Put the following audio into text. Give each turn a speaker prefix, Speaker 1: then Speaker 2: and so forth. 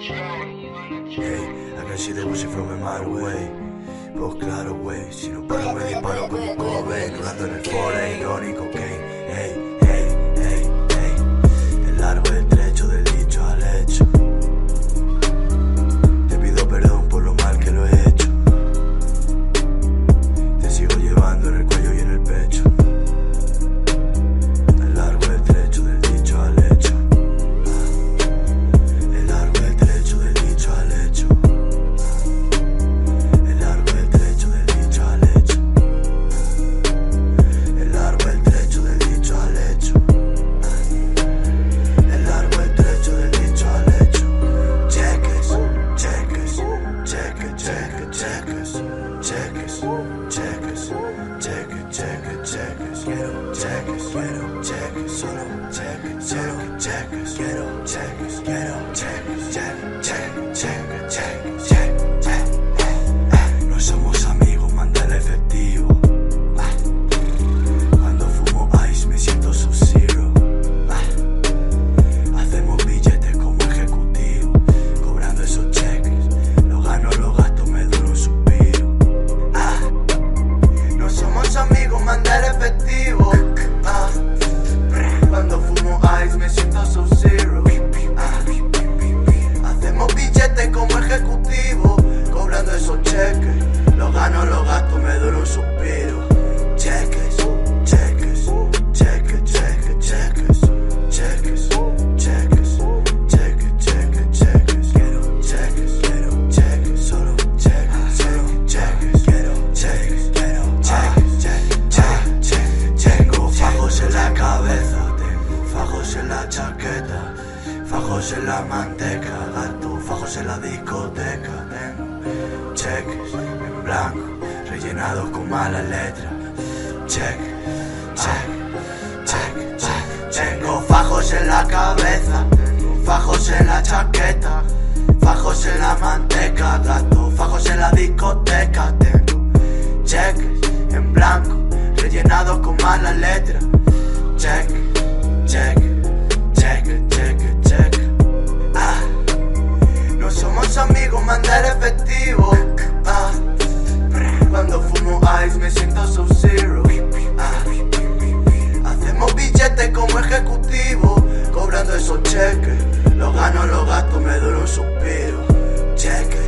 Speaker 1: Hey, I got shit that wishing from a mile away. Pues claro, wey, si no paro me disparo como Cobain, Rando en el fore, irónico, okay, hey. Get up, checkers, get up, checkers, get up, checkers, ghetto checkers, ghetto checkers, check, check, check, check. chaqueta, fajos en la manteca, gato, fajos en la discoteca. Tengo cheques en blanco, rellenados con malas letras. Check, check, check, check. Tengo fajos en la cabeza, fajos en la chaqueta, fajos en la manteca, gato. esos cheques. Los gano, los gasto, me duro un suspiro. Cheque.